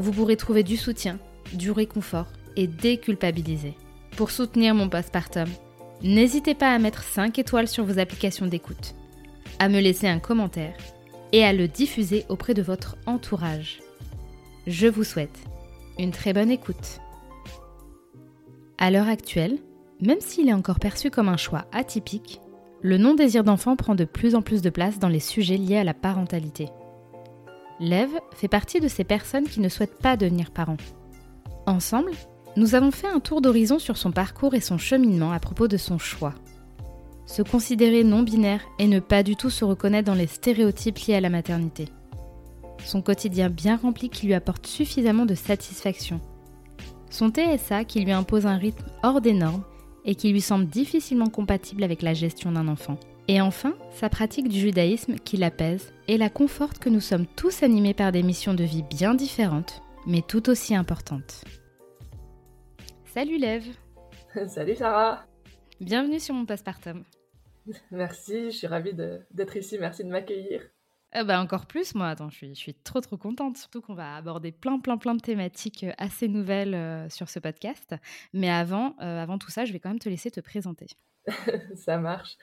vous pourrez trouver du soutien, du réconfort et déculpabiliser. Pour soutenir mon postpartum, n'hésitez pas à mettre 5 étoiles sur vos applications d'écoute, à me laisser un commentaire et à le diffuser auprès de votre entourage. Je vous souhaite une très bonne écoute. À l'heure actuelle, même s'il est encore perçu comme un choix atypique, le non-désir d'enfant prend de plus en plus de place dans les sujets liés à la parentalité. Lève fait partie de ces personnes qui ne souhaitent pas devenir parents. Ensemble, nous avons fait un tour d'horizon sur son parcours et son cheminement à propos de son choix. Se considérer non-binaire et ne pas du tout se reconnaître dans les stéréotypes liés à la maternité son quotidien bien rempli qui lui apporte suffisamment de satisfaction, son TSA qui lui impose un rythme hors des normes et qui lui semble difficilement compatible avec la gestion d'un enfant. Et enfin, sa pratique du judaïsme qui l'apaise et la conforte que nous sommes tous animés par des missions de vie bien différentes, mais tout aussi importantes. Salut Lève Salut Sarah Bienvenue sur mon postpartum. Merci, je suis ravie d'être ici, merci de m'accueillir. Eh ben encore plus, moi, attends, je suis, je suis trop trop contente, surtout qu'on va aborder plein plein plein de thématiques euh, assez nouvelles euh, sur ce podcast. Mais avant, euh, avant tout ça, je vais quand même te laisser te présenter. ça marche.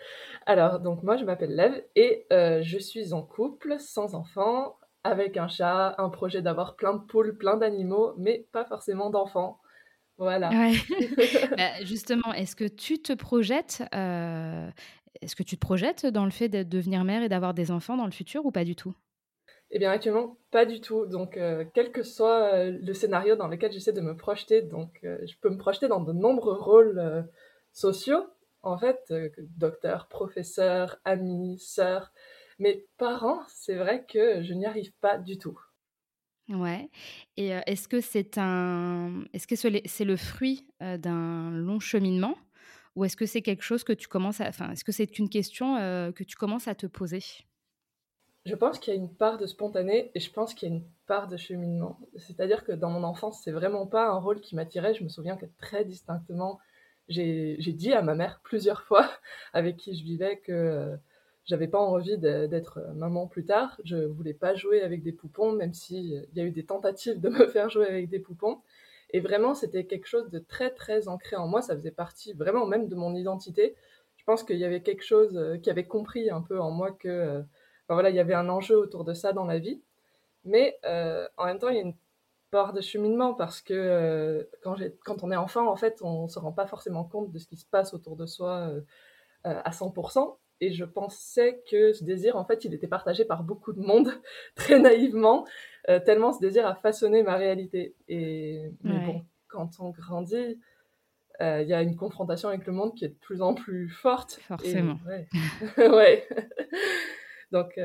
Alors, donc moi, je m'appelle Lev et je suis en couple, sans enfant, avec un chat, un projet d'avoir plein de poules, plein d'animaux, mais pas forcément d'enfants. Voilà. Bah, justement, est-ce que tu te projettes est-ce que tu te projettes dans le fait de devenir mère et d'avoir des enfants dans le futur ou pas du tout? Eh bien, actuellement, pas du tout. Donc, euh, quel que soit euh, le scénario dans lequel j'essaie de me projeter, donc euh, je peux me projeter dans de nombreux rôles sociaux, en fait, docteur, professeur, ami, sœur. Mais parents, c'est vrai que je n'y arrive pas du tout. Ouais. Et est-ce que c'est un, est-ce que c'est le fruit d'un long cheminement ou est-ce que c'est quelque chose que tu commences à... Enfin, est-ce que c'est une question euh, que tu commences à te poser? Je pense qu'il y a une part de spontané et je pense qu'il y a une part de cheminement. C'est-à-dire que dans mon enfance, c'est vraiment pas un rôle qui m'attirait. Je me souviens que très distinctement, j'ai dit à ma mère plusieurs fois, avec qui je vivais, que euh, j'avais pas envie d'être maman plus tard. Je voulais pas jouer avec des poupons, même s'il euh, y a eu des tentatives de me faire jouer avec des poupons. Et vraiment, c'était quelque chose de très, très ancré en moi. Ça faisait partie vraiment même de mon identité. Je pense qu'il y avait quelque chose euh, qui avait compris un peu en moi que, euh, voilà, il y avait un enjeu autour de ça dans la vie. Mais euh, en même temps, il y a une part de cheminement parce que quand, quand, on est enfant, en fait, on ne se rend pas forcément compte de ce qui se passe autour de soi à 100% et je pensais que ce désir, en fait, il était partagé par beaucoup de monde, très naïvement, euh, tellement ce désir a façonné ma réalité. Et mais bon, quand on grandit, euh, il y a une confrontation avec le monde qui est de plus en plus forte. Forcément. ouais. Donc.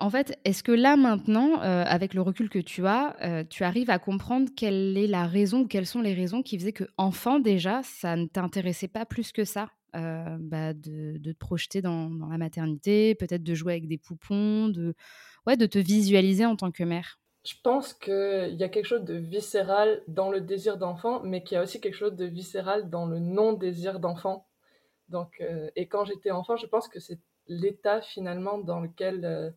Euh, en fait, est-ce que là maintenant, avec le recul que tu as, tu arrives à comprendre quelle est la raison ou quelles sont les raisons qui faisaient que enfant déjà, ça ne t'intéressait pas plus que ça euh, bah, de, te projeter dans, la maternité, peut-être de jouer avec des poupons, de, ouais, de te visualiser en tant que mère? Je pense qu'il y a quelque chose de viscéral dans le désir d'enfant, mais qu'il y a aussi quelque chose de viscéral dans le non-désir d'enfant. Donc, euh, et quand j'étais enfant, je pense que c'est l'état finalement dans lequel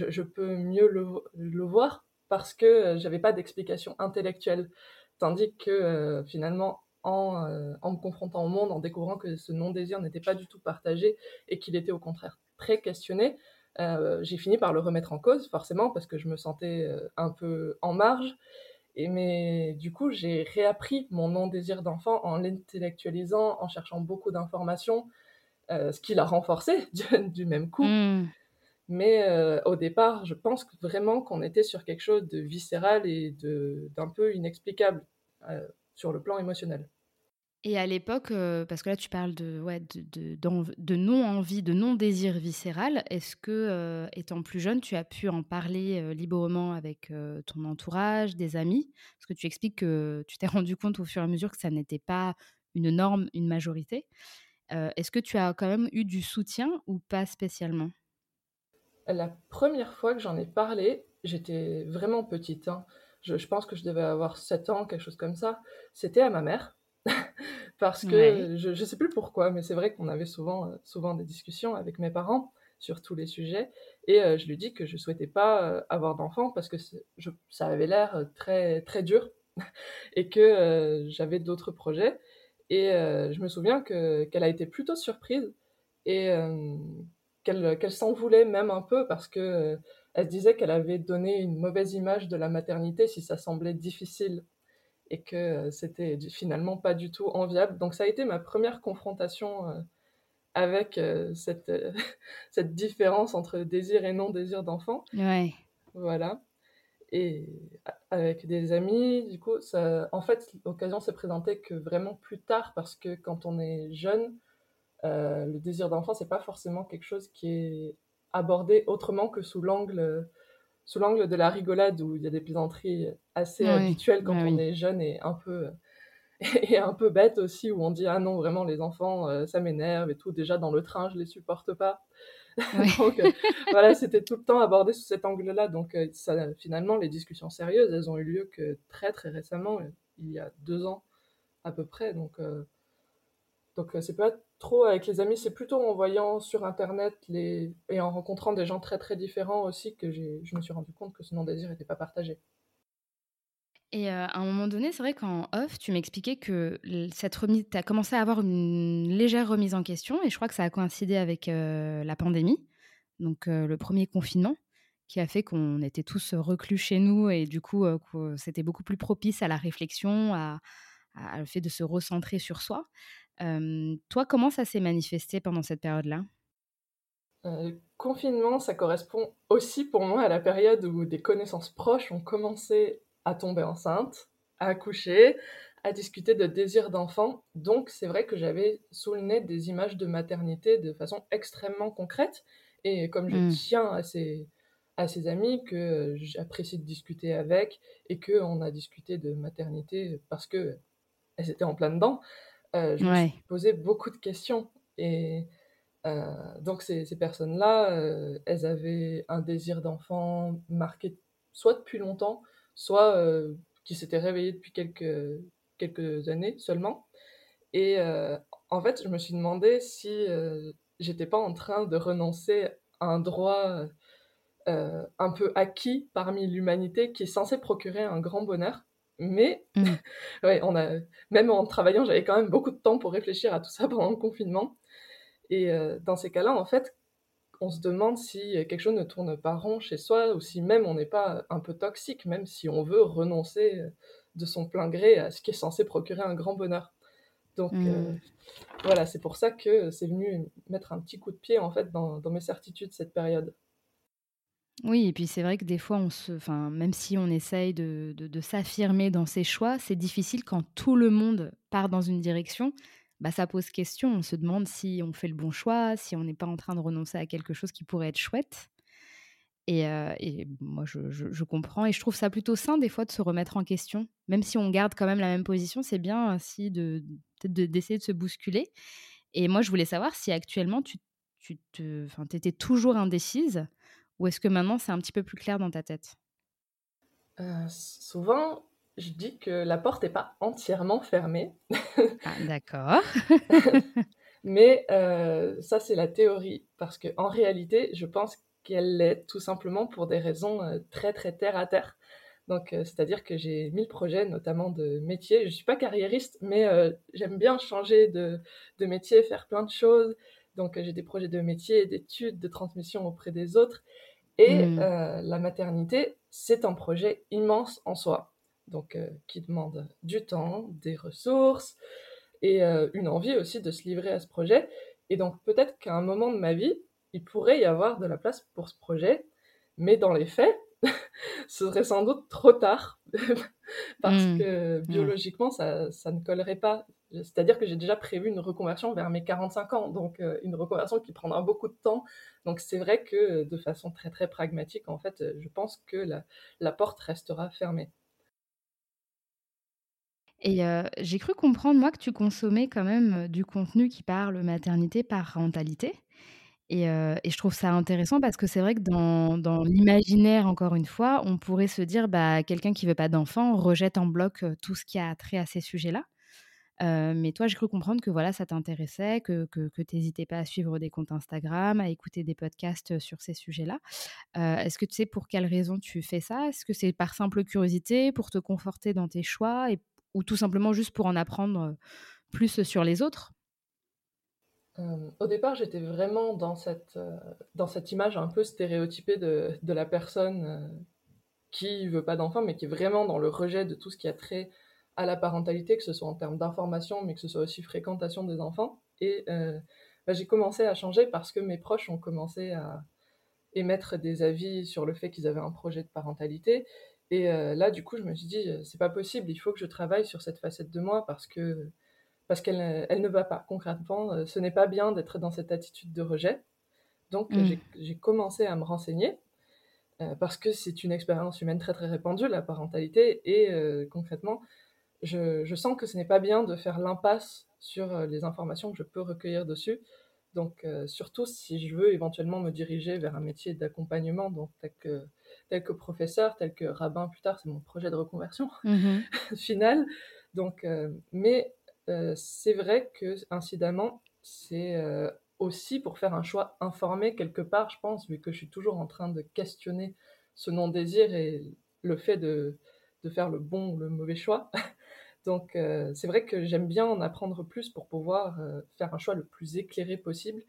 euh, je, peux mieux le, voir parce que j'avais pas d'explication intellectuelle. Tandis que finalement, euh, en, me confrontant au monde, en découvrant que ce non-désir n'était pas du tout partagé et qu'il était au contraire très questionné, euh, j'ai fini par le remettre en cause, forcément, parce que je me sentais euh, un peu en marge. Et mais du coup, j'ai réappris mon non-désir d'enfant en l'intellectualisant, en cherchant beaucoup d'informations, euh, ce qui l'a renforcé du, même coup. Mmh. Mais euh, au départ, je pense vraiment qu'on était sur quelque chose de viscéral et d'un peu inexplicable euh, sur le plan émotionnel. Et à l'époque, euh, parce que là tu parles de, de, de, non-envie, de non-désir viscéral, est-ce que, étant plus jeune, tu as pu en parler librement avec ton entourage, des amis? Parce que tu expliques que tu t'es rendu compte au fur et à mesure que ça n'était pas une norme, une majorité. est-ce que tu as quand même eu du soutien ou pas spécialement? La première fois que j'en ai parlé, j'étais vraiment petite. Hein. Je, pense que je devais avoir 7 ans, quelque chose comme ça. C'était à ma mère. Parce que je ne sais plus pourquoi, mais c'est vrai qu'on avait souvent, euh, souvent des discussions avec mes parents sur tous les sujets. Et euh, je lui dis que je souhaitais pas euh, avoir d'enfant parce que je, ça avait l'air très, très dur et que j'avais d'autres projets. Et je me souviens qu'elle a été plutôt surprise. Et qu'elle s'en voulait même un peu parce que euh, elle disait qu'elle avait donné une mauvaise image de la maternité si ça semblait difficile et que euh, c'était finalement pas du tout enviable. Donc ça a été ma première confrontation euh, avec cette, cette différence entre désir et non désir d'enfant. Ouais. Voilà. Et avec des amis, du coup, ça, en fait, l'occasion s'est présentée que vraiment plus tard parce que quand on est jeune, euh, le désir d'enfant, c'est pas forcément quelque chose qui est abordé autrement que sous l'angle sous l'angle de la rigolade où il y a des plaisanteries assez habituelles quand on est jeune et un peu et un peu bête aussi où on dit ah non vraiment les enfants euh, ça m'énerve et tout. Déjà dans le train je les supporte pas. Donc euh, voilà c'était tout le temps abordé sous cet angle là donc ça, finalement les discussions sérieuses elles ont eu lieu que très très récemment il y a deux ans à peu près. Donc donc c'est pas trop avec les amis, c'est plutôt en voyant sur Internet les... et en rencontrant des gens très très différents aussi que je me suis rendu compte que ce non-désir n'était pas partagé. Et euh, à un moment donné, c'est vrai qu'en off, tu m'expliquais que cette remise, tu as commencé à avoir une légère remise en question, et je crois que ça a coïncidé avec euh, la pandémie, donc euh, le premier confinement, qui a fait qu'on était tous reclus chez nous, et du coup, c'était beaucoup plus propice à la réflexion, à, à, le fait de se recentrer sur soi toi, comment ça s'est manifesté pendant cette période-là? Confinement, ça correspond aussi pour moi à la période où des connaissances proches ont commencé à tomber enceinte, à accoucher, à discuter de désir d'enfant. Donc c'est vrai que j'avais sous le nez des images de maternité de façon extrêmement concrète. Et comme je mmh. tiens à ces, à ces amis que j'apprécie de discuter avec et qu'on a discuté de maternité parce que elles étaient en plein dedans, euh, je me suis posé beaucoup de questions. Et euh, donc, ces, ces personnes-là, euh, elles avaient un désir d'enfant marqué soit depuis longtemps, soit qui s'était réveillé depuis quelques, quelques années seulement. Et en fait, je me suis demandé si j'étais pas en train de renoncer à un droit un peu acquis parmi l'humanité qui est censé procurer un grand bonheur mais mmh. ouais, on a, même en travaillant, j'avais quand même beaucoup de temps pour réfléchir à tout ça pendant le confinement. Et euh, dans ces cas-là, en fait, on se demande si quelque chose ne tourne pas rond chez soi ou si même on n'est pas un peu toxique, même si on veut renoncer euh, de son plein gré à ce qui est censé procurer un grand bonheur. Donc euh, mmh. voilà, c'est pour ça que c'est venu mettre un petit coup de pied en fait dans, dans mes certitudes cette période. Oui, et puis c'est vrai que des fois, on se, enfin, même si on essaye de, de, s'affirmer dans ses choix, c'est difficile quand tout le monde part dans une direction. Bah, ça pose question. On se demande si on fait le bon choix, si on n'est pas en train de renoncer à quelque chose qui pourrait être chouette. Et, euh, et moi, je, je, comprends et je trouve ça plutôt sain des fois de se remettre en question, même si on garde quand même la même position. C'est bien ainsi de d'essayer de, se bousculer. Et moi, je voulais savoir si actuellement tu, tu te, étais toujours indécise ou est-ce que maintenant c'est un petit peu plus clair dans ta tête? Euh, Souvent, je dis que la porte n'est pas entièrement fermée. ah, D'accord. Mais euh, ça, c'est la théorie. Parce qu'en réalité, je pense qu'elle l'est tout simplement pour des raisons euh, très, très terre à terre. Donc, c'est-à-dire que j'ai mille projets, notamment de métier. Je ne suis pas carriériste, mais j'aime bien changer de, de, métier, faire plein de choses. Donc, j'ai des projets de métier, d'études, de transmission auprès des autres. Et mmh. euh, la maternité, c'est un projet immense en soi. donc qui demande du temps, des ressources et une envie aussi de se livrer à ce projet. Et donc peut-être qu'à un moment de ma vie, il pourrait y avoir de la place pour ce projet, mais dans les faits, ce serait sans doute trop tard parce mmh. que mmh. biologiquement, ça, ça, ne collerait pas. C'est-à-dire que j'ai déjà prévu une reconversion vers mes 45 ans, donc euh, une reconversion qui prendra beaucoup de temps. Donc c'est vrai que de façon très très pragmatique, en fait, je pense que la, porte restera fermée. Et euh, j'ai cru comprendre, moi, que tu consommais quand même du contenu qui parle maternité, parentalité. Et, je trouve ça intéressant parce que c'est vrai que dans, dans l'imaginaire, encore une fois, on pourrait se dire bah, quelqu'un qui veut pas d'enfant rejette en bloc tout ce qui a trait à ces sujets-là. Mais toi, j'ai cru comprendre que voilà, ça t'intéressait, que, que, que pas à suivre des comptes Instagram, à écouter des podcasts sur ces sujets-là. Est-ce que tu sais pour quelles raisons tu fais ça? Est-ce que c'est par simple curiosité, pour te conforter dans tes choix, et, ou tout simplement juste pour en apprendre plus sur les autres? Euh, au départ, j'étais vraiment dans cette, euh, dans cette image un peu stéréotypée de, de la personne euh, qui veut pas d'enfant, mais qui est vraiment dans le rejet de tout ce qui a trait à la parentalité, que ce soit en termes d'information, mais que ce soit aussi fréquentation des enfants. Et bah, j'ai commencé à changer parce que mes proches ont commencé à émettre des avis sur le fait qu'ils avaient un projet de parentalité. Et là, du coup, je me suis dit, c'est pas possible, il faut que je travaille sur cette facette de moi parce que parce qu'elle elle ne va pas concrètement. Euh, ce n'est pas bien d'être dans cette attitude de rejet. Donc mm. j'ai commencé à me renseigner euh, parce que c'est une expérience humaine très très répandue, la parentalité, et euh, concrètement, je, je, sens que ce n'est pas bien de faire l'impasse sur les informations que je peux recueillir dessus. Donc surtout si je veux éventuellement me diriger vers un métier d'accompagnement, donc tel que, tel que professeur, tel que rabbin plus tard, c'est mon projet de reconversion mm-hmm. final. Donc, mais euh, c'est vrai que, incidemment, c'est euh, aussi pour faire un choix informé quelque part, je pense, vu que je suis toujours en train de questionner ce non-désir et le fait de, de, faire le bon ou le mauvais choix. Donc, euh, c'est vrai que j'aime bien en apprendre plus pour pouvoir faire un choix le plus éclairé possible.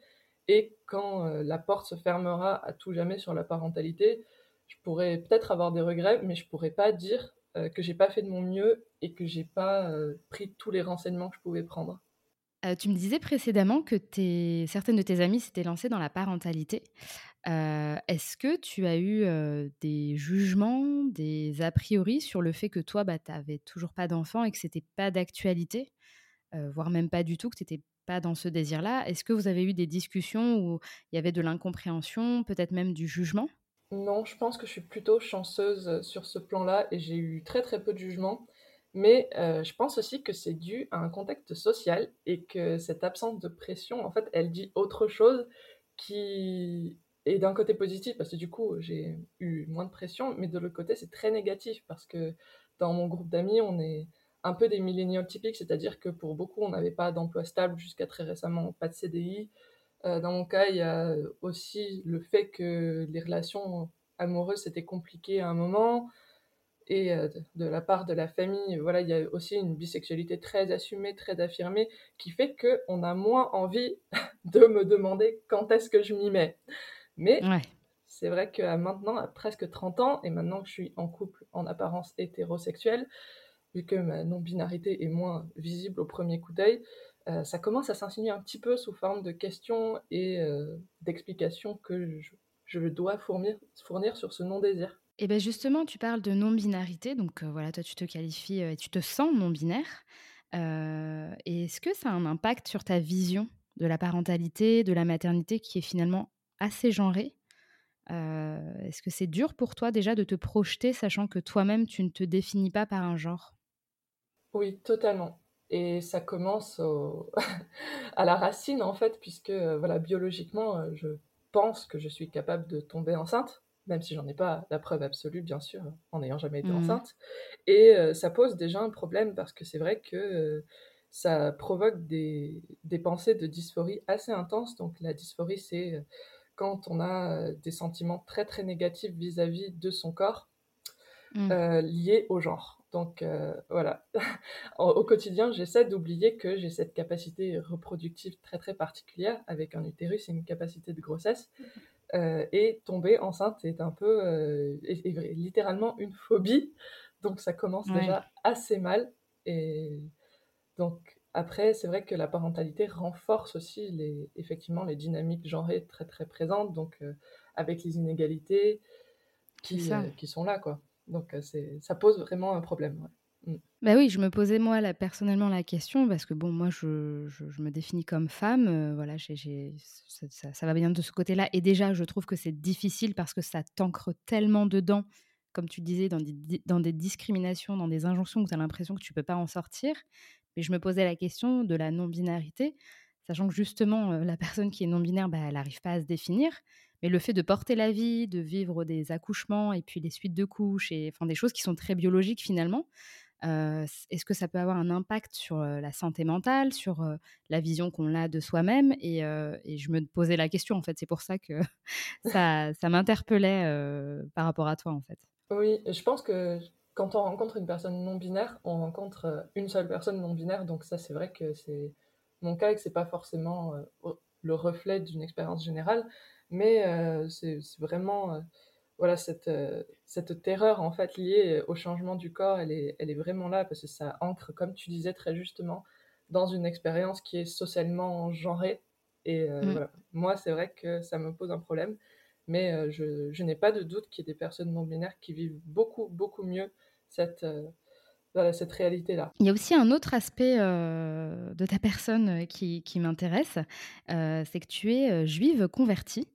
Et quand la porte se fermera à tout jamais sur la parentalité, je pourrais peut-être avoir des regrets, mais je pourrais pas dire euh, que j'ai pas fait de mon mieux et que j'ai pas euh, pris tous les renseignements que je pouvais prendre. Euh, tu me disais précédemment que certaines de tes amies s'étaient lancées dans la parentalité. Est-ce que tu as eu des jugements, des a priori sur le fait que toi, bah, tu n'avais toujours pas d'enfant et que c'était pas d'actualité, voire même pas du tout, que tu n'étais pas dans ce désir-là. Est-ce que vous avez eu des discussions où il y avait de l'incompréhension, peut-être même du jugement? Non, je pense que je suis plutôt chanceuse euh, sur ce plan-là et j'ai eu très très peu de jugement. Mais euh, je pense aussi que c'est dû à un contexte social et que cette absence de pression, en fait, elle dit autre chose qui est d'un côté positif parce que du coup, j'ai eu moins de pression, mais de l'autre côté, c'est très négatif parce que dans mon groupe d'amis, on est un peu des milléniaux typiques, c'est-à-dire que pour beaucoup, on n'avait pas d'emploi stable jusqu'à très récemment, pas de CDI, euh, dans mon cas, il y a aussi le fait que les relations amoureuses c'était compliqué à un moment. Et euh, de la part de la famille, voilà, il y a aussi une bisexualité très assumée, très affirmée, qui fait qu'on a moins envie de me demander quand est-ce que je m'y mets. Mais c'est vrai qu'à maintenant, à presque 30 ans, et maintenant que je suis en couple en apparence hétérosexuelle, vu que ma non-binarité est moins visible au premier coup d'œil, euh, ça commence à s'insinuer un petit peu sous forme de questions et euh, d'explications que je, dois fournir, fournir, sur ce non-désir. Et bien justement, tu parles de non-binarité, donc euh, voilà, toi tu te qualifies et tu te sens non-binaire. Est-ce que ça a un impact sur ta vision de la parentalité, de la maternité qui est finalement assez genrée Est-ce que c'est dur pour toi déjà de te projeter sachant que toi-même tu ne te définis pas par un genre? Oui, totalement. Et ça commence à la racine, en fait, puisque, euh, voilà, biologiquement, euh, je pense que je suis capable de tomber enceinte, même si j'en ai pas la preuve absolue, bien sûr, en n'ayant jamais été mmh. enceinte. Et euh, ça pose déjà un problème, parce que c'est vrai que ça provoque des, des, pensées de dysphorie assez intenses. Donc la dysphorie, c'est quand on a des sentiments très très négatifs vis-à-vis -vis de son corps, mmh. liés au genre. Donc euh, voilà, au quotidien, j'essaie d'oublier que j'ai cette capacité reproductive très très particulière avec un utérus et une capacité de grossesse. Euh, et tomber enceinte est un peu, euh, littéralement une phobie Donc ça commence déjà assez mal. Et donc après, c'est vrai que la parentalité renforce aussi les, effectivement les dynamiques genrées très très présentes, donc euh, avec les inégalités qui, euh, qui sont là, quoi. Donc euh, ça pose vraiment un problème. Mm. Bah oui, je me posais moi là, personnellement la question parce que bon, moi je, je, me définis comme femme, voilà, ça, ça, va bien de ce côté-là. Et déjà, je trouve que c'est difficile parce que ça t'ancre tellement dedans, comme tu disais, dans des, dans des discriminations, dans des injonctions où tu as l'impression que tu peux pas en sortir. Mais je me posais la question de la non-binarité, sachant que justement, la personne qui est non-binaire, bah, elle n'arrive pas à se définir. Mais le fait de porter la vie, de vivre des accouchements et puis les suites de couches, et enfin des choses qui sont très biologiques finalement, est-ce que ça peut avoir un impact sur la santé mentale, sur la vision qu'on a de soi-même? Et, je me posais la question en fait. C'est pour ça que ça, ça m'interpellait par rapport à toi en fait. Oui, je pense que quand on rencontre une personne non binaire, on rencontre une seule personne non binaire. Donc ça, c'est vrai que c'est mon cas et que c'est pas forcément le reflet d'une expérience générale, mais c'est vraiment voilà, cette, euh, cette terreur en fait liée au changement du corps, elle est, elle est vraiment là parce que ça ancre, comme tu disais très justement, dans une expérience qui est socialement genrée. Et euh, mm. voilà. moi, c'est vrai que ça me pose un problème, mais euh, je, je n'ai pas de doute qu'il y ait des personnes non binaires qui vivent beaucoup, beaucoup mieux cette, voilà, cette réalité-là. Il y a aussi un autre aspect de ta personne qui, qui m'intéresse, c'est que tu es juive convertie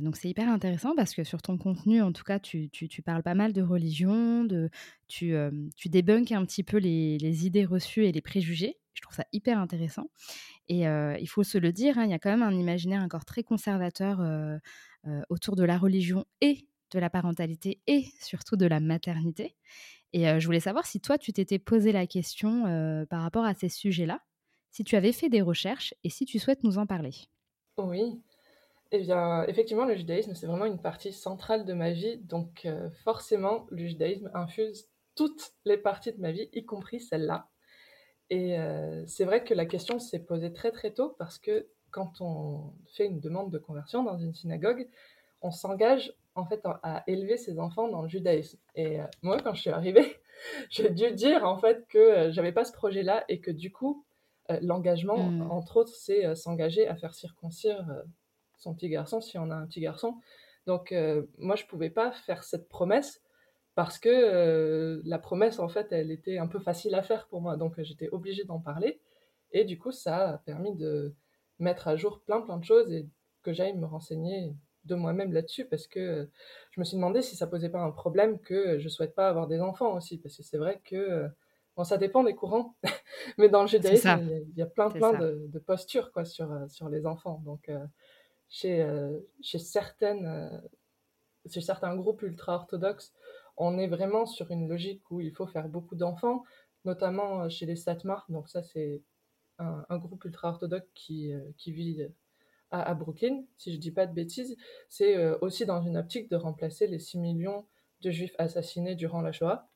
donc c'est hyper intéressant parce que sur ton contenu, en tout cas, tu, tu, parles pas mal de religion, de, tu, tu débunkes un petit peu les, les, idées reçues et les préjugés. Je trouve ça hyper intéressant. Et il faut se le dire, hein, il y a quand même un imaginaire encore très conservateur autour de la religion et de la parentalité et surtout de la maternité. Et je voulais savoir si toi, tu t'étais posé la question par rapport à ces sujets-là, si tu avais fait des recherches et si tu souhaites nous en parler. Oui, eh bien, effectivement, le judaïsme, c'est vraiment une partie centrale de ma vie. Donc, forcément, le judaïsme infuse toutes les parties de ma vie, y compris celle-là. Et c'est vrai que la question s'est posée très très tôt parce que quand on fait une demande de conversion dans une synagogue, on s'engage en fait à élever ses enfants dans le judaïsme. Et euh, moi, quand je suis arrivée, j'ai dû dire en fait que j'avais pas ce projet-là et que du coup, l'engagement, mmh. entre autres, c'est s'engager à faire circoncire son petit garçon si on a un petit garçon. Donc euh, moi je pouvais pas faire cette promesse parce que euh, la promesse en fait elle était un peu facile à faire pour moi donc euh, j'étais obligée d'en parler et du coup ça a permis de mettre à jour plein plein de choses et que j'aille me renseigner de moi-même là-dessus parce que je me suis demandé si ça posait pas un problème que je souhaite pas avoir des enfants aussi parce que c'est vrai que bon ça dépend des courants mais dans le judaïsme il y, a plein plein de, de, postures quoi sur sur les enfants. Donc chez, euh, chez, certaines, euh, chez certains groupes ultra-orthodoxes, on est vraiment sur une logique où il faut faire beaucoup d'enfants, notamment euh, chez les Satmar. Donc ça, c'est un, groupe ultra-orthodoxe qui, qui vit à, Brooklyn, si je dis pas de bêtises. C'est aussi dans une optique de remplacer les 6 millions de juifs assassinés durant la Shoah.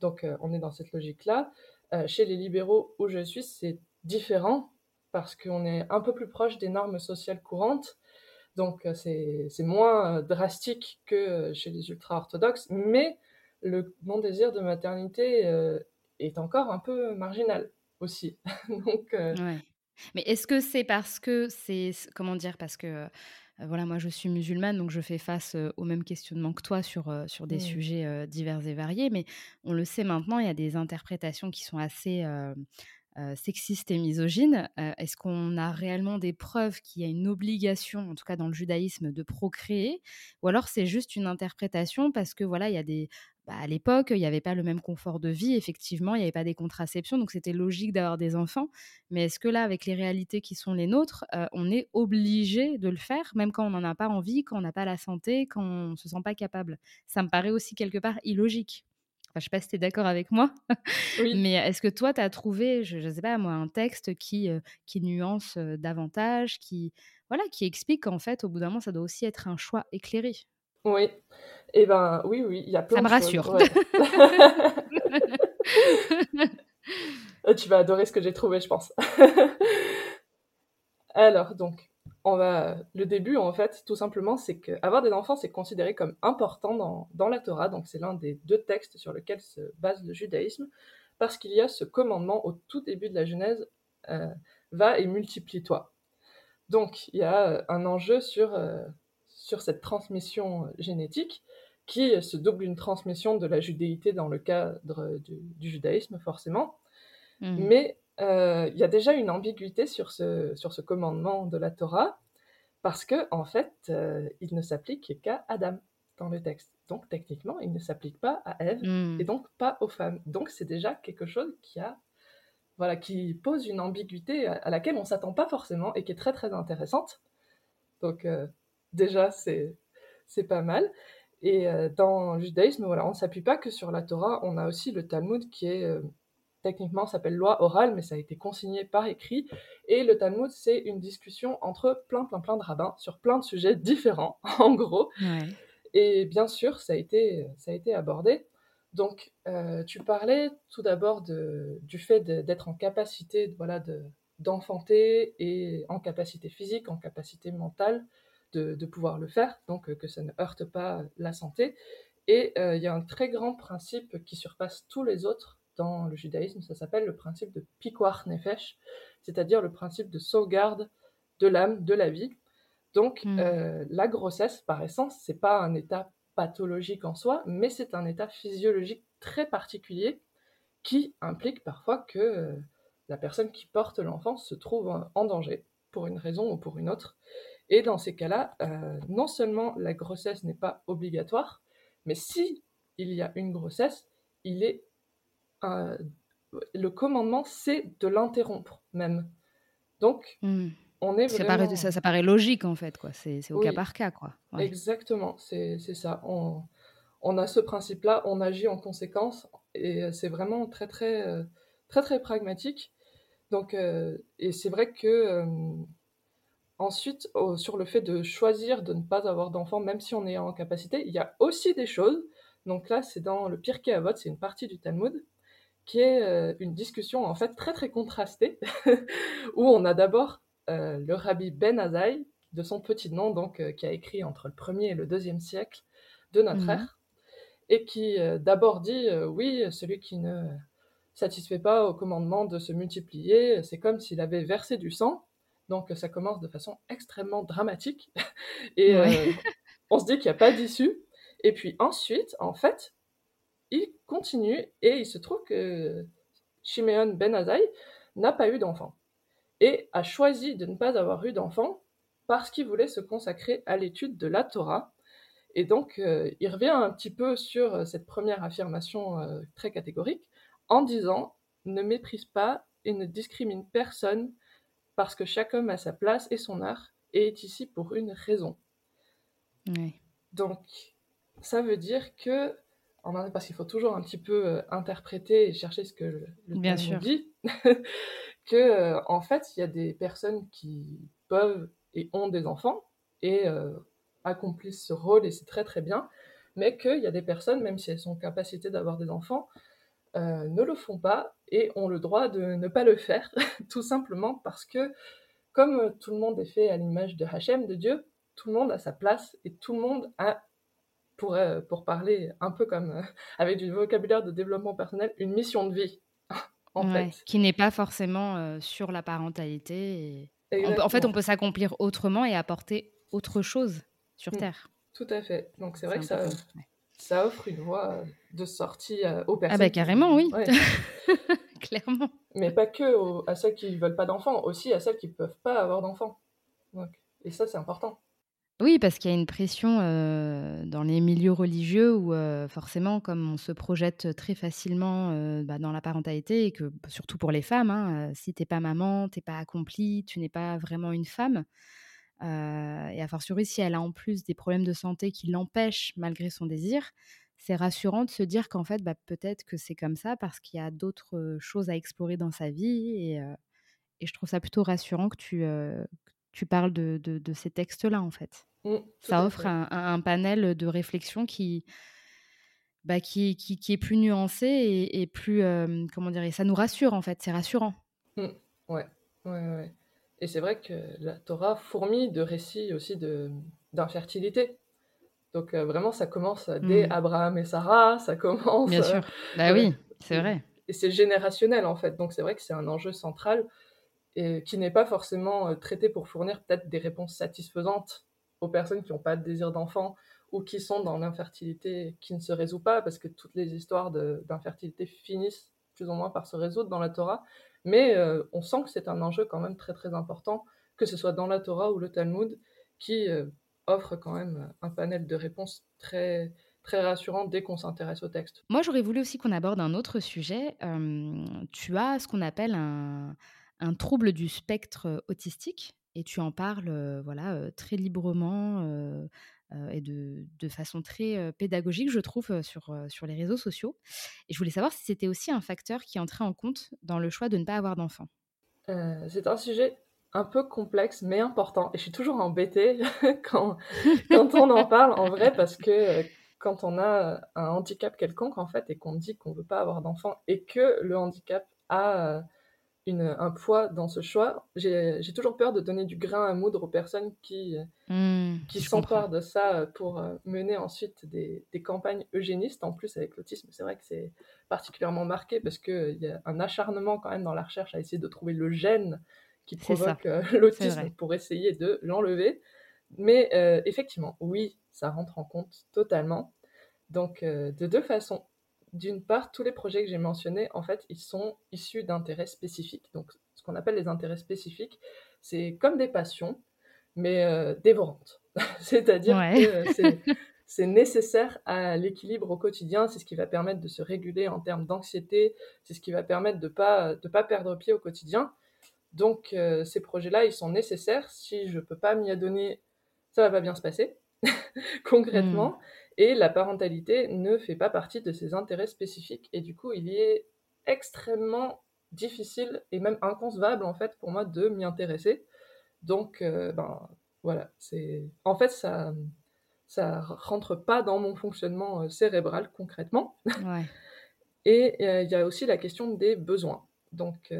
Donc on est dans cette logique-là. chez les libéraux où je suis, c'est différent parce qu'on est un peu plus proche des normes sociales courantes donc euh, c'est moins euh, drastique que euh, chez les ultra-orthodoxes, mais le non-désir de maternité est encore un peu marginal aussi. Donc, Mais est-ce que c'est parce que c'est comment dire parce que voilà moi je suis musulmane donc je fais face au même questionnement que toi sur sur des mmh. sujets divers et variés mais on le sait maintenant il y a des interprétations qui sont assez euh, sexiste et misogyne. Euh, est-ce qu'on a réellement des preuves qu'il y a une obligation, en tout cas dans le judaïsme, de procréer? Ou alors c'est juste une interprétation parce que voilà, il y a des. Bah, à l'époque, il n'y avait pas le même confort de vie, effectivement, il n'y avait pas des contraceptions, donc c'était logique d'avoir des enfants. Mais est-ce que là, avec les réalités qui sont les nôtres, euh, on est obligé de le faire, même quand on n'en a pas envie, quand on n'a pas la santé, quand on ne se sent pas capable? Ça me paraît aussi quelque part illogique. Je ne sais pas si tu es d'accord avec moi, mais est-ce que toi, tu as trouvé, je ne sais pas moi, un texte qui, euh, qui nuance euh, davantage, qui, voilà, qui explique qu'en fait, au bout d'un moment, ça doit aussi être un choix éclairé? Oui, et eh ben oui, oui, il y a plein ça me rassure. tu vas adorer ce que j'ai trouvé, je pense. Alors, donc, on va, le début, en fait, tout simplement, c'est qu'avoir des enfants, c'est considéré comme important dans, dans la Torah. Donc, c'est l'un des deux textes sur lesquels se base le judaïsme, parce qu'il y a ce commandement au tout début de la Genèse euh, va et multiplie-toi. Donc, il y a euh, un enjeu sur, euh, sur cette transmission génétique qui se double une transmission de la judéité dans le cadre du, judaïsme, forcément. Mmh. Mais il y a déjà une ambiguïté sur ce, sur ce commandement de la Torah, parce que en fait, il ne s'applique qu'à Adam dans le texte. Donc techniquement, il ne s'applique pas à Ève mmh. et donc pas aux femmes. Donc c'est déjà quelque chose qui a voilà, qui pose une ambiguïté à, laquelle on ne s'attend pas forcément et qui est très très intéressante. Donc euh, déjà, c'est, pas mal. Et euh, dans le judaïsme, voilà, on ne s'appuie pas que sur la Torah, on a aussi le Talmud qui est euh, techniquement s'appelle loi orale, mais ça a été consigné par écrit. Et le Talmud, c'est une discussion entre plein plein plein de rabbins sur plein de sujets différents, en gros. Et bien sûr, ça a été, ça a été abordé. Donc, euh, tu parlais tout d'abord du fait d'être en capacité voilà, d'enfanter et en capacité physique, en capacité mentale de, pouvoir le faire, donc euh, que ça ne heurte pas la santé. Et euh, il y a un très grand principe qui surpasse tous les autres dans le judaïsme, ça s'appelle le principe de Pikuach Nefesh, c'est-à-dire le principe de sauvegarde de l'âme, de la vie. Donc, mmh. la grossesse, par essence, c'est pas un état pathologique en soi, mais c'est un état physiologique très particulier qui implique parfois que euh, la personne qui porte l'enfant se trouve en danger pour une raison ou pour une autre. Et dans ces cas-là, euh, non seulement la grossesse n'est pas obligatoire, mais si il y a une grossesse, il est le commandement, c'est de l'interrompre même. Donc, mmh ça, paraît, ça, paraît, logique en fait, quoi. C'est au cas par cas, quoi. Exactement, c'est ça. On, on, a ce principe-là, on agit en conséquence, et c'est vraiment très très euh, très très pragmatique. Donc, euh, et c'est vrai que euh, ensuite, sur le fait de choisir de ne pas avoir d'enfant, même si on est en capacité, il y a aussi des choses. Donc là, c'est dans le Pirkei Avot, c'est une partie du Talmud qui est une discussion en fait très très contrastée, où on a d'abord euh, le rabbi Ben Azaï, de son petit nom, donc, euh, qui a écrit entre le 1er et le 2e siècle de notre mhm. ère, et qui euh, d'abord dit oui, celui qui ne satisfait pas au commandement de se multiplier, c'est comme s'il avait versé du sang. Donc ça commence de façon extrêmement dramatique. et on se dit qu'il n'y a pas d'issue. Et puis ensuite, en fait, il continue et il se trouve que Shimeon Ben Azaï n'a pas eu d'enfant et a choisi de ne pas avoir eu d'enfant parce qu'il voulait se consacrer à l'étude de la Torah. Et donc, euh, il revient un petit peu sur euh, cette première affirmation euh, très catégorique en disant ne méprise pas et ne discrimine personne parce que chaque homme a sa place et son art et est ici pour une raison. Donc, ça veut dire que, parce qu'il faut toujours un petit peu interpréter et chercher ce que le, Bien dit, que euh, en fait, il y a des personnes qui peuvent et ont des enfants et euh, accomplissent ce rôle et c'est très très bien, mais qu'il y a des personnes, même si elles sont en capacité d'avoir des enfants, euh, ne le font pas et ont le droit de ne pas le faire, tout simplement parce que comme tout le monde est fait à l'image de Hachem, de Dieu, tout le monde a sa place et tout le monde a, pour, pour parler un peu comme avec du vocabulaire de développement personnel, une mission de vie qui n'est pas forcément euh, sur la parentalité. en fait, on peut s'accomplir autrement et apporter autre chose sur mmh. Terre. Tout à fait. Donc c'est vrai que ça, ça offre une voie de sortie euh, aux personnes. Ah bah carrément, oui. Clairement. Mais pas que à celles qui ne veulent pas d'enfants, aussi à celles qui ne peuvent pas avoir d'enfants. Et ça, c'est important. Oui, parce qu'il y a une pression dans les milieux religieux où forcément, comme on se projette très facilement bah, dans la parentalité, et que surtout pour les femmes, hein, si t'es pas maman, t'es pas accomplie, tu n'es pas vraiment une femme. Et a fortiori, si elle a en plus des problèmes de santé qui l'empêchent malgré son désir, c'est rassurant de se dire qu'en fait, bah, peut-être que c'est comme ça parce qu'il y a d'autres choses à explorer dans sa vie. Et, et je trouve ça plutôt rassurant que tu, tu parles de, de, ces textes-là, en fait. Mmh, ça offre un, un, panel de réflexion qui, bah, qui, qui, qui, est plus nuancé et, plus, euh, comment dire, ça nous rassure, en fait, c'est rassurant. Mmh, ouais, ouais, ouais. Et c'est vrai que la Torah fourmille de récits aussi d'infertilité. Donc vraiment, ça commence dès mmh. Abraham et Sarah, ça commence... Bien sûr, bah oui, c'est vrai. Et c'est générationnel en fait, donc c'est vrai que c'est un enjeu central et qui n'est pas forcément traité pour fournir peut-être des réponses satisfaisantes aux personnes qui n'ont pas de désir d'enfant ou qui sont dans l'infertilité qui ne se résout pas, parce que toutes les histoires d'infertilité finissent plus ou moins par se résoudre dans la Torah. Mais euh, on sent que c'est un enjeu quand même très très important, que ce soit dans la Torah ou le Talmud, qui euh, offre quand même un panel de réponses très très rassurant dès qu'on s'intéresse au texte. Moi, j'aurais voulu aussi qu'on aborde un autre sujet. tu as ce qu'on appelle un, un, trouble du spectre autistique et tu en parles euh, voilà, très librement euh, et de, de, façon très euh, pédagogique, je trouve, euh, sur, sur les réseaux sociaux. Et je voulais savoir si c'était aussi un facteur qui entrait en compte dans le choix de ne pas avoir d'enfant. c'est un sujet un peu complexe mais important. Et je suis toujours embêtée quand, quand on en parle en vrai parce que quand on a un handicap quelconque en fait et qu'on dit qu'on ne veut pas avoir d'enfant et que le handicap a un poids dans ce choix. J'ai toujours peur de donner du grain à moudre aux personnes qui, mmh, qui s'emparent de ça pour euh, mener ensuite des, des, campagnes eugénistes. En plus, avec l'autisme, c'est vrai que c'est particulièrement marqué parce qu'il y a un acharnement quand même dans la recherche à essayer de trouver le gène qui provoque euh, l'autisme pour essayer de l'enlever. Mais euh, effectivement, oui, ça rentre en compte totalement. Donc, de deux façons d'une part, tous les projets que j'ai mentionnés, en fait, ils sont issus d'intérêts spécifiques. Donc, ce qu'on appelle les intérêts spécifiques, c'est comme des passions, mais euh, dévorantes. C'est-à-dire que c'est nécessaire à l'équilibre au quotidien. C'est ce qui va permettre de se réguler en termes d'anxiété. C'est ce qui va permettre de ne pas, de pas perdre pied au quotidien. Donc, euh, ces projets-là, ils sont nécessaires. Si je ne peux pas m'y adonner, ça va pas bien se passer, concrètement. Hmm. Et la parentalité ne fait pas partie de ses intérêts spécifiques. Et du coup, il y est extrêmement difficile et même inconcevable en fait pour moi de m'y intéresser. Donc, euh, ben voilà, c'est en fait ça ça rentre pas dans mon fonctionnement euh, cérébral concrètement. et euh, il y a aussi la question des besoins. Donc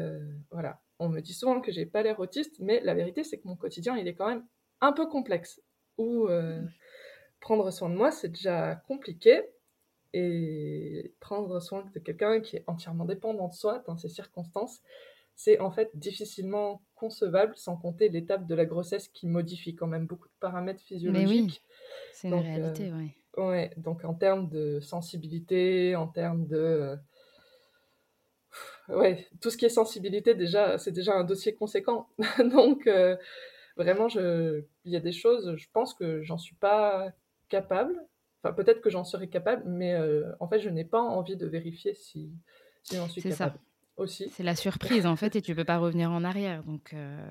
voilà, on me dit souvent que j'ai pas l'air autiste, mais la vérité c'est que mon quotidien il est quand même un peu complexe. Où prendre soin de moi, c'est déjà compliqué. Et prendre soin de quelqu'un qui est entièrement dépendant de soi dans ces circonstances, c'est en fait difficilement concevable, sans compter l'étape de la grossesse qui modifie quand même beaucoup de paramètres physiologiques. Mais oui, c'est une réalité, oui. Ouais, donc en termes de sensibilité, en termes de... ouais, tout ce qui est sensibilité, déjà, c'est déjà un dossier conséquent. donc, euh, vraiment, je... il y a des choses, je pense que j'en suis pas capable. Enfin, peut-être que j'en serais capable, mais euh, en fait, je n'ai pas envie de vérifier si, si j'en suis capable. Ça. Aussi. C'est la surprise en fait et tu peux pas revenir en arrière. Donc euh,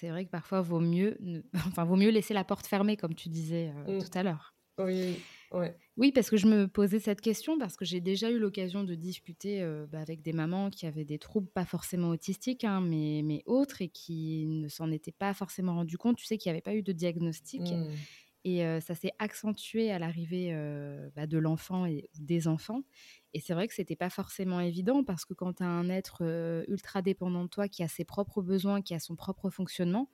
c'est vrai que parfois vaut mieux, enfin vaut mieux laisser la porte fermée comme tu disais euh, mm. tout à l'heure. Oui, ouais. Oui, parce que je me posais cette question parce que j'ai déjà eu l'occasion de discuter bah, avec des mamans qui avaient des troubles pas forcément autistiques, hein, mais, mais autres et qui ne s'en étaient pas forcément rendu compte. Tu sais qu'il n'y avait pas eu de diagnostic. Mm. Et ça s'est accentué à l'arrivée bah, de l'enfant et des enfants. Et c'est vrai que c'était pas forcément évident parce que quand tu as un être ultra dépendant de toi qui a ses propres besoins, qui a son propre fonctionnement,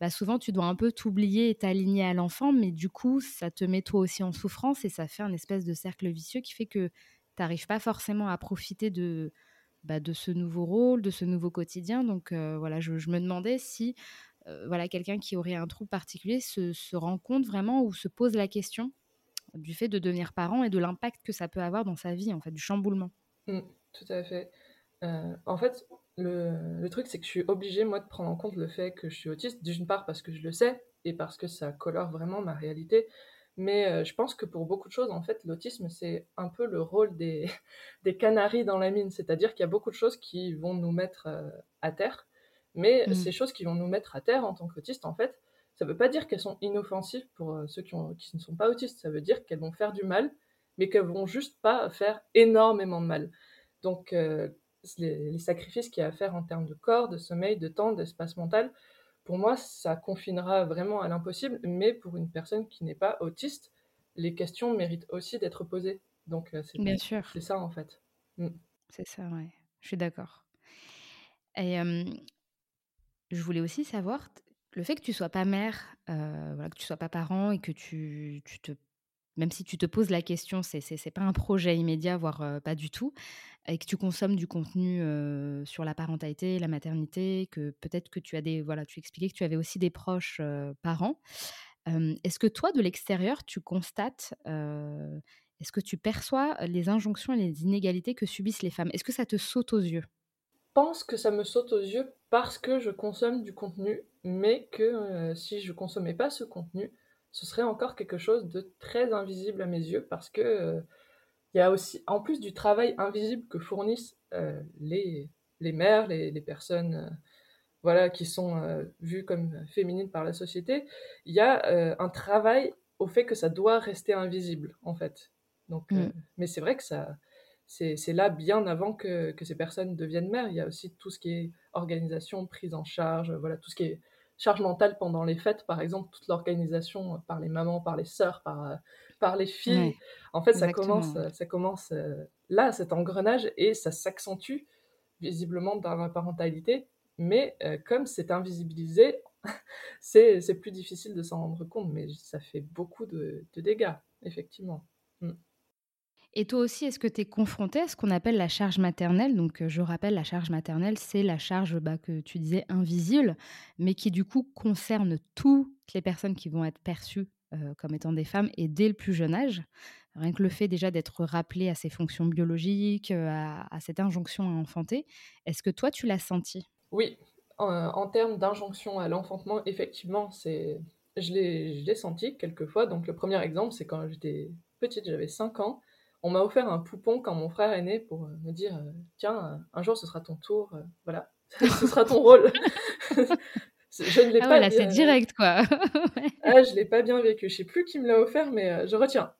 bah, souvent tu dois un peu t'oublier et t'aligner à l'enfant, mais du coup ça te met toi aussi en souffrance et ça fait un espèce de cercle vicieux qui fait que tu n'arrives pas forcément à profiter bah, de ce nouveau rôle, de ce nouveau quotidien. Donc voilà, je, me demandais si euh, voilà, quelqu'un qui aurait un trouble particulier se, rend compte vraiment ou se pose la question du fait de devenir parent et de l'impact que ça peut avoir dans sa vie, en fait, du chamboulement. Mmh, tout à fait. Euh, en fait, le, truc, c'est que je suis obligée, moi, de prendre en compte le fait que je suis autiste, d'une part parce que je le sais et parce que ça colore vraiment ma réalité. Mais euh, je pense que pour beaucoup de choses, en fait, l'autisme, c'est un peu le rôle des, des canaris dans la mine. C'est-à-dire qu'il y a beaucoup de choses qui vont nous mettre à terre mais mmh. ces choses qui vont nous mettre à terre en tant qu'autistes, en fait, ça ne veut pas dire qu'elles sont inoffensives pour euh, ceux qui, qui, ne sont pas autistes. Ça veut dire qu'elles vont faire du mal, mais qu'elles vont juste pas faire énormément de mal. Donc, euh, les, sacrifices qu'il y a à faire en termes de corps, de sommeil, de temps, d'espace mental, pour moi, ça confinera vraiment à l'impossible. Mais pour une personne qui n'est pas autiste, les questions méritent aussi d'être posées. Donc, euh, c'est C'est ça, en fait. Mmh. C'est ça, ouais. Je suis d'accord. Et je voulais aussi savoir, le fait que tu sois pas mère, euh, voilà, que tu sois pas parent et que tu, tu te même si tu te poses la question, c'est c'est pas un projet immédiat, voire euh, pas du tout, et que tu consommes du contenu euh, sur la parentalité, la maternité, que peut-être que tu as des voilà, tu expliquais que tu avais aussi des proches parents. Est-ce que toi, de l'extérieur, tu constates, est-ce que tu perçois les injonctions et les inégalités que subissent les femmes? Est-ce que ça te saute aux yeux? Pense que ça me saute aux yeux parce que je consomme du contenu, mais que euh, si je consommais pas ce contenu, ce serait encore quelque chose de très invisible à mes yeux parce que euh, il y a aussi, en plus du travail invisible que fournissent euh, les, les mères, les, les personnes voilà, qui sont vues comme féminines par la société, il y a un travail au fait que ça doit rester invisible en fait. Donc, mm. mais c'est vrai que ça, c'est là bien avant que, ces personnes deviennent mères. Il y a aussi tout ce qui est organisation, prise en charge, voilà, tout ce qui est charge mentale pendant les fêtes, par exemple, toute l'organisation par les mamans, par les sœurs, par, par les filles. en fait, ça commence, ça commence euh, là, cet engrenage, et ça s'accentue visiblement dans la parentalité. Mais euh, comme c'est invisibilisé, c'est plus difficile de s'en rendre compte, mais ça fait beaucoup de, dégâts, effectivement. Et toi aussi, est-ce que tu es confronté à ce qu'on appelle la charge maternelle? Donc, euh, je rappelle, la charge maternelle, c'est la charge bah, que tu disais invisible, mais qui du coup concerne toutes les personnes qui vont être perçues euh, comme étant des femmes et dès le plus jeune âge. Rien que le fait déjà d'être rappelé à ses fonctions biologiques, euh, à, cette injonction à enfanter, est-ce que toi, tu l'as senti Oui, en, termes d'injonction à l'enfantement, effectivement, c'est je l'ai senti quelquefois. Donc, le premier exemple, c'est quand j'étais petite, j'avais 5 ans on m'a offert un poupon quand mon frère est né pour euh, me dire euh, tiens, euh, un jour ce sera ton tour, voilà, ce sera ton rôle. je ne l'ai ah pas. Voilà, c'est direct quoi. ah, je l'ai pas bien vécu. Je sais plus qui me l'a offert, mais je retiens.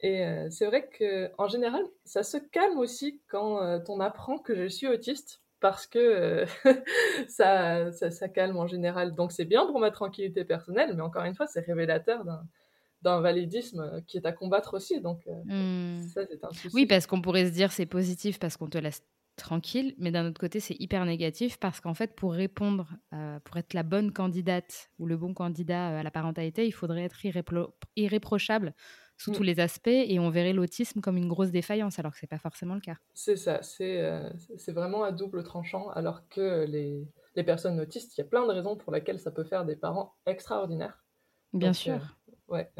Et c'est vrai que en général, ça se calme aussi quand on apprend que je suis autiste parce que ça, ça, ça, calme en général. Donc c'est bien pour ma tranquillité personnelle, mais encore une fois, c'est révélateur d'un d'un validisme euh, qui est à combattre aussi. Donc, euh, hmm. ça, c'est un souci. Oui, parce qu'on pourrait se dire c'est positif parce qu'on te laisse tranquille, mais d'un autre côté, c'est hyper négatif parce qu'en fait, pour répondre, euh, pour être la bonne candidate ou le bon candidat à la parentalité, il faudrait être irréprochable sous hmm. tous les aspects et on verrait l'autisme comme une grosse défaillance alors que c'est pas forcément le cas. C'est ça, c'est c'est vraiment à double tranchant alors que les, les personnes autistes, il y a plein de raisons pour lesquelles ça peut faire des parents extraordinaires. Bien sûr. Ouais,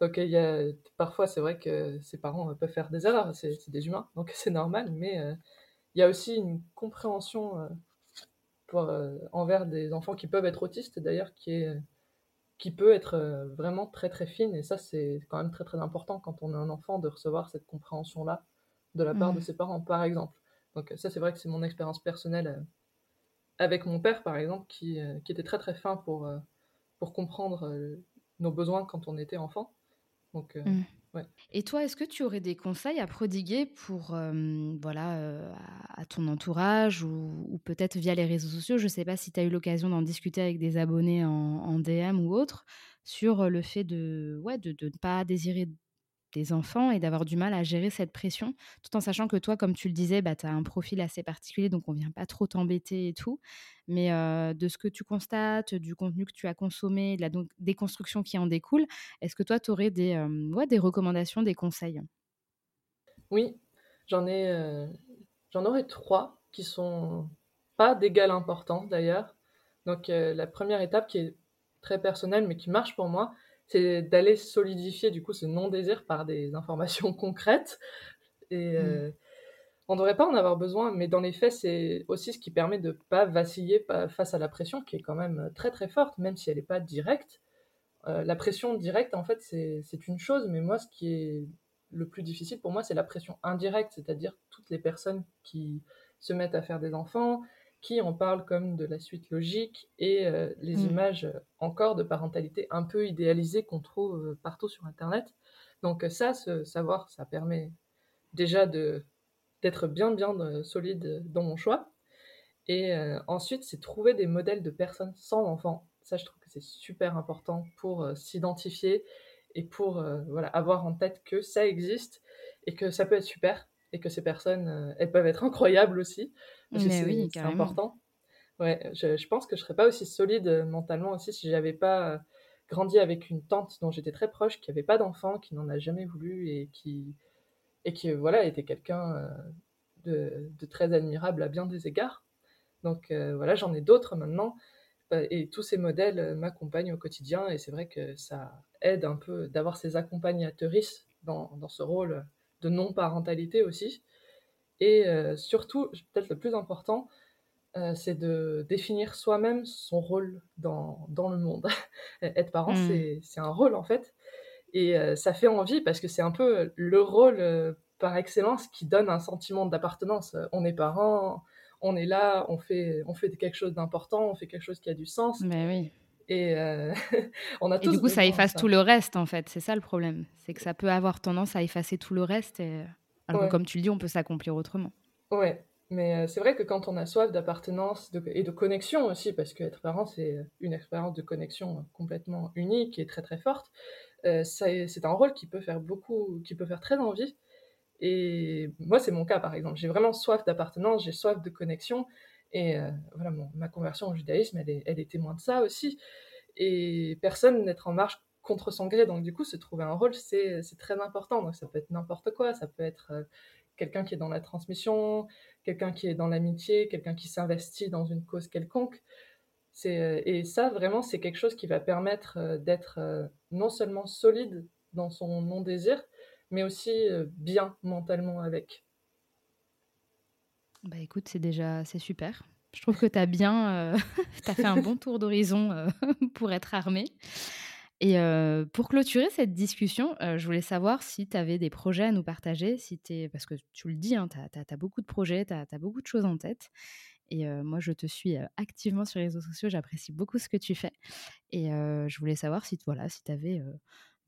Donc, il y a, parfois, c'est vrai que ses parents peuvent faire des erreurs, c'est des humains, donc c'est normal, mais euh, il y a aussi une compréhension euh, pour, euh, envers des enfants qui peuvent être autistes, d'ailleurs, qui, est, qui peut être vraiment très très fine, et ça, c'est quand même très très important quand on est un enfant de recevoir cette compréhension-là de la part de mmh. ses parents, par exemple. Donc, ça, c'est vrai que c'est mon expérience personnelle avec mon père, par exemple, qui, qui était très très fin pour, pour comprendre nos besoins quand on était enfant. Donc, euh, mm. ouais. Et toi, est-ce que tu aurais des conseils à prodiguer pour, euh, voilà, euh, à, ton entourage ou, peut-être via les réseaux sociaux? Je ne sais pas si tu as eu l'occasion d'en discuter avec des abonnés en, en, DM ou autre sur le fait de, ouais, de, de ne pas désirer enfants et d'avoir du mal à gérer cette pression, tout en sachant que toi, comme tu le disais, bah, tu as un profil assez particulier, donc on vient pas trop t'embêter et tout. Mais de ce que tu constates, du contenu que tu as consommé, de la déconstruction qui en découle, est-ce que toi, tu aurais des, ouais, des recommandations, des conseils? Oui, j'en ai, j'en aurais trois qui sont pas d'égal importance d'ailleurs. Donc la première étape qui est très personnelle mais qui marche pour moi, c'est d'aller solidifier du coup ce non-désir par des informations concrètes. Et mmh. euh, on ne devrait pas en avoir besoin, mais dans les faits, c'est aussi ce qui permet de ne pas vaciller face à la pression, qui est quand même très très forte, même si elle n'est pas directe. Euh, la pression directe, en fait, c'est une chose, mais moi, ce qui est le plus difficile pour moi, c'est la pression indirecte, c'est-à-dire toutes les personnes qui se mettent à faire des enfants, qui en parle comme de la suite logique et euh, les mm. images encore de parentalité un peu idéalisées qu'on trouve euh, partout sur Internet. Donc ça, ce savoir, ça permet déjà de d'être bien bien euh, solide dans mon choix. Et ensuite, c'est trouver des modèles de personnes sans enfants. Ça, je trouve que c'est super important pour s'identifier et pour voilà avoir en tête que ça existe et que ça peut être super et que ces personnes, elles peuvent être incroyables aussi. Mais oui, c'est important. Ouais, je, je, pense que je serais pas aussi solide mentalement aussi si j'avais pas grandi avec une tante dont j'étais très proche, qui avait pas d'enfant, qui n'en a jamais voulu et qui et qui voilà était quelqu'un de, de, très admirable à bien des égards. Donc voilà, j'en ai d'autres maintenant et tous ces modèles m'accompagnent au quotidien et c'est vrai que ça aide un peu d'avoir ces accompagnatrices dans, dans ce rôle de non-parentalité aussi. Et surtout, peut-être le plus important, euh, c'est de définir soi-même son rôle dans, dans le monde. Être parent, mmh. c'est un rôle en fait. Et euh, ça fait envie parce que c'est un peu le rôle euh, par excellence qui donne un sentiment d'appartenance. On est parent, on est là, on fait, on fait quelque chose d'important, on fait quelque chose qui a du sens. Mais oui. Et on a et du coup, ça efface tout le reste en fait. C'est ça le problème. C'est que ça peut avoir tendance à effacer tout le reste. Et... Alors que, comme tu le dis, on peut s'accomplir autrement. Ouais, mais euh, c'est vrai que quand on a soif d'appartenance et de connexion aussi, parce qu'être parent, c'est une expérience de connexion complètement unique et très très forte, euh, c'est un rôle qui peut faire beaucoup, qui peut faire très envie. Et moi, c'est mon cas par exemple. J'ai vraiment soif d'appartenance, j'ai soif de connexion. Et euh, voilà, ma conversion au judaïsme, elle est, elle témoin de ça aussi. Et personne n'être en marche contre son gré. Donc, du coup, se trouver un rôle, c'est très important. Donc, ça peut être n'importe quoi. Ça peut être quelqu'un qui est dans la transmission, quelqu'un qui est dans l'amitié, quelqu'un qui s'investit dans une cause quelconque. Euh, et ça, vraiment, c'est quelque chose qui va permettre euh, d'être euh, non seulement solide dans son non-désir, mais aussi bien mentalement avec. Bah écoute, c'est déjà c'est super. Je trouve que tu as bien as fait un bon tour d'horizon pour être armé. Et pour clôturer cette discussion, je voulais savoir si tu avais des projets à nous partager, si es, parce que tu le dis, hein, tu as, beaucoup de projets, tu as, beaucoup de choses en tête. Et moi, je te suis activement sur les réseaux sociaux, j'apprécie beaucoup ce que tu fais. Et je voulais savoir si, voilà, si tu avais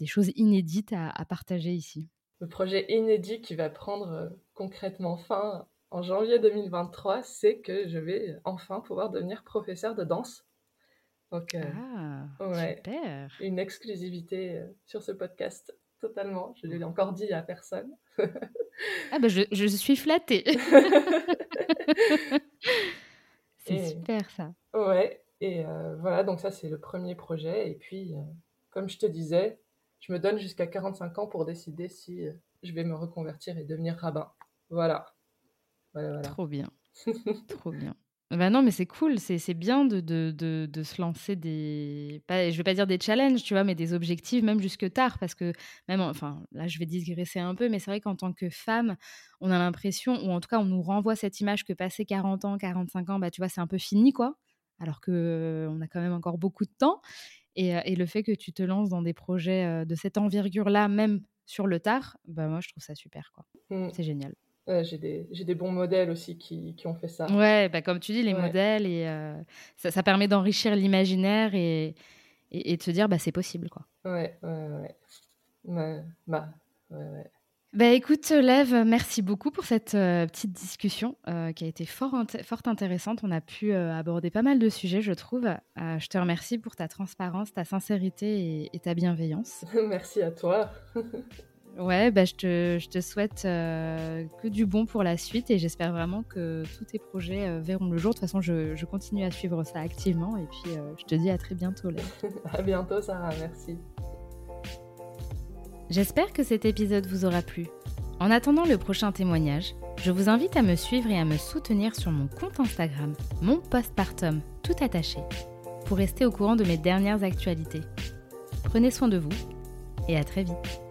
des choses inédites à, partager ici. Le projet inédit qui va prendre concrètement fin en janvier 2023, c'est que je vais enfin pouvoir devenir professeur de danse. Donc, euh, ah, super. Une exclusivité euh, sur ce podcast, totalement. Je ne l'ai encore dit à personne. ah ben je, je suis flattée. c'est super ça. Ouais, et euh, voilà, donc ça c'est le premier projet. Et puis, comme je te disais, je me donne jusqu'à 45 ans pour décider si je vais me reconvertir et devenir rabbin. Voilà. Voilà, voilà. Trop bien. Trop bien. Bah non, mais c'est cool, c'est bien de, de, de, de, se lancer des, pas, je vais pas dire des challenges, tu vois, mais des objectifs, même jusque tard, parce que même, enfin, là, je vais digresser un peu, mais c'est vrai qu'en tant que femme, on a l'impression, ou en tout cas, on nous renvoie cette image que passer 40 ans, 45 ans, bah, tu vois, c'est un peu fini, quoi, alors que euh, on a quand même encore beaucoup de temps. Et, euh, et, le fait que tu te lances dans des projets euh, de cette envergure-là, même sur le tard, bah, moi, je trouve ça super, quoi. Mmh. C'est génial j'ai des, des, bons modèles aussi qui, qui, ont fait ça. Ouais, bah comme tu dis, les modèles, et euh, ça, ça, permet d'enrichir l'imaginaire et, et, de se dire, bah, c'est possible. Quoi. Ouais, ouais, ouais. Bah, ouais, ouais. Bah écoute, Lève, merci beaucoup pour cette euh, petite discussion euh, qui a été fort, fort intéressante. On a pu aborder pas mal de sujets, je trouve. je te remercie pour ta transparence, ta sincérité et, et ta bienveillance. merci à toi. Ouais, bah, je, te, je te souhaite euh, que du bon pour la suite et j'espère vraiment que tous tes projets euh, verront le jour. De toute façon, je, je, continue à suivre ça activement et puis euh, je te dis à très bientôt. Là. à bientôt, Sarah. Merci. J'espère que cet épisode vous aura plu. En attendant le prochain témoignage, je vous invite à me suivre et à me soutenir sur mon compte Instagram, mon postpartum tout attaché, pour rester au courant de mes dernières actualités. Prenez soin de vous et à très vite.